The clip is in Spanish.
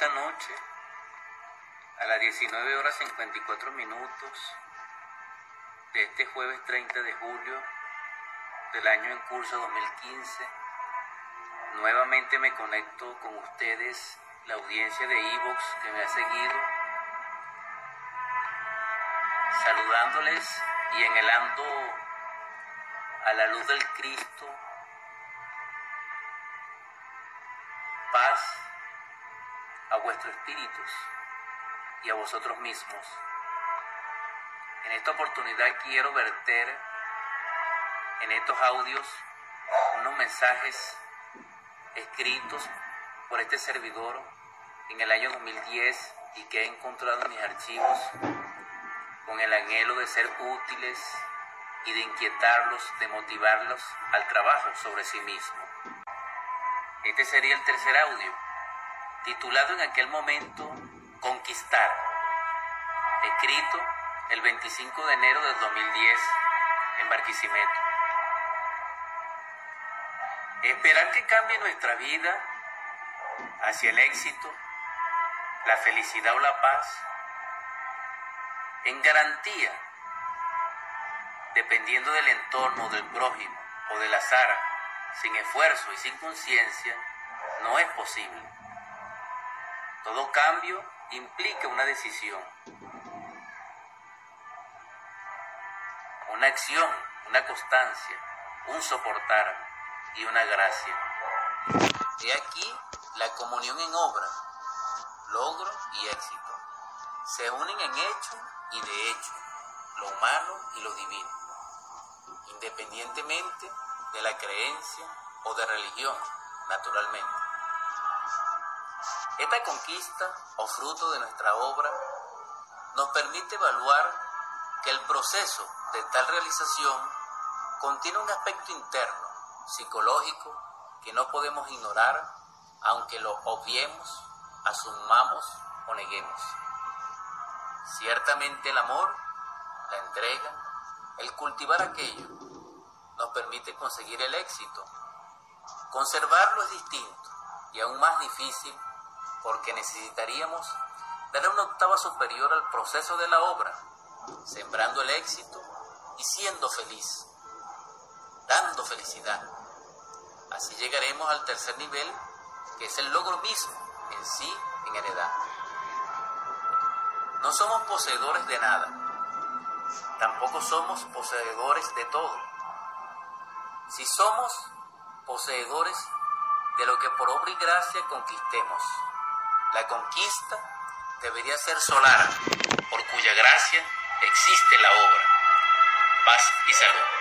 esta noche, a las 19 horas 54 minutos de este jueves 30 de julio del año en curso 2015, nuevamente me conecto con ustedes, la audiencia de Evox que me ha seguido, saludándoles y enhelando a la luz del Cristo paz a vuestros espíritus y a vosotros mismos. En esta oportunidad quiero verter en estos audios unos mensajes escritos por este servidor en el año 2010 y que he encontrado en mis archivos con el anhelo de ser útiles y de inquietarlos, de motivarlos al trabajo sobre sí mismo. Este sería el tercer audio, titulado en aquel momento Conquistar, escrito el 25 de enero del 2010 en Barquisimeto. Esperar que cambie nuestra vida hacia el éxito, la felicidad o la paz, en garantía, dependiendo del entorno, del prójimo o del azar, sin esfuerzo y sin conciencia, no es posible. Todo cambio implica una decisión, una acción, una constancia, un soportar y una gracia. He aquí la comunión en obra, logro y éxito. Se unen en hecho y de hecho, lo humano y lo divino, independientemente de la creencia o de religión, naturalmente. Esta conquista o fruto de nuestra obra nos permite evaluar que el proceso de tal realización contiene un aspecto interno, psicológico, que no podemos ignorar, aunque lo obviemos, asumamos o neguemos. Ciertamente el amor, la entrega, el cultivar aquello, nos permite conseguir el éxito. Conservarlo es distinto y aún más difícil porque necesitaríamos darle una octava superior al proceso de la obra, sembrando el éxito y siendo feliz, dando felicidad. Así llegaremos al tercer nivel, que es el logro mismo en sí, en heredad. No somos poseedores de nada, tampoco somos poseedores de todo. Si somos poseedores de lo que por obra y gracia conquistemos, la conquista debería ser solar, por cuya gracia existe la obra. Paz y salud.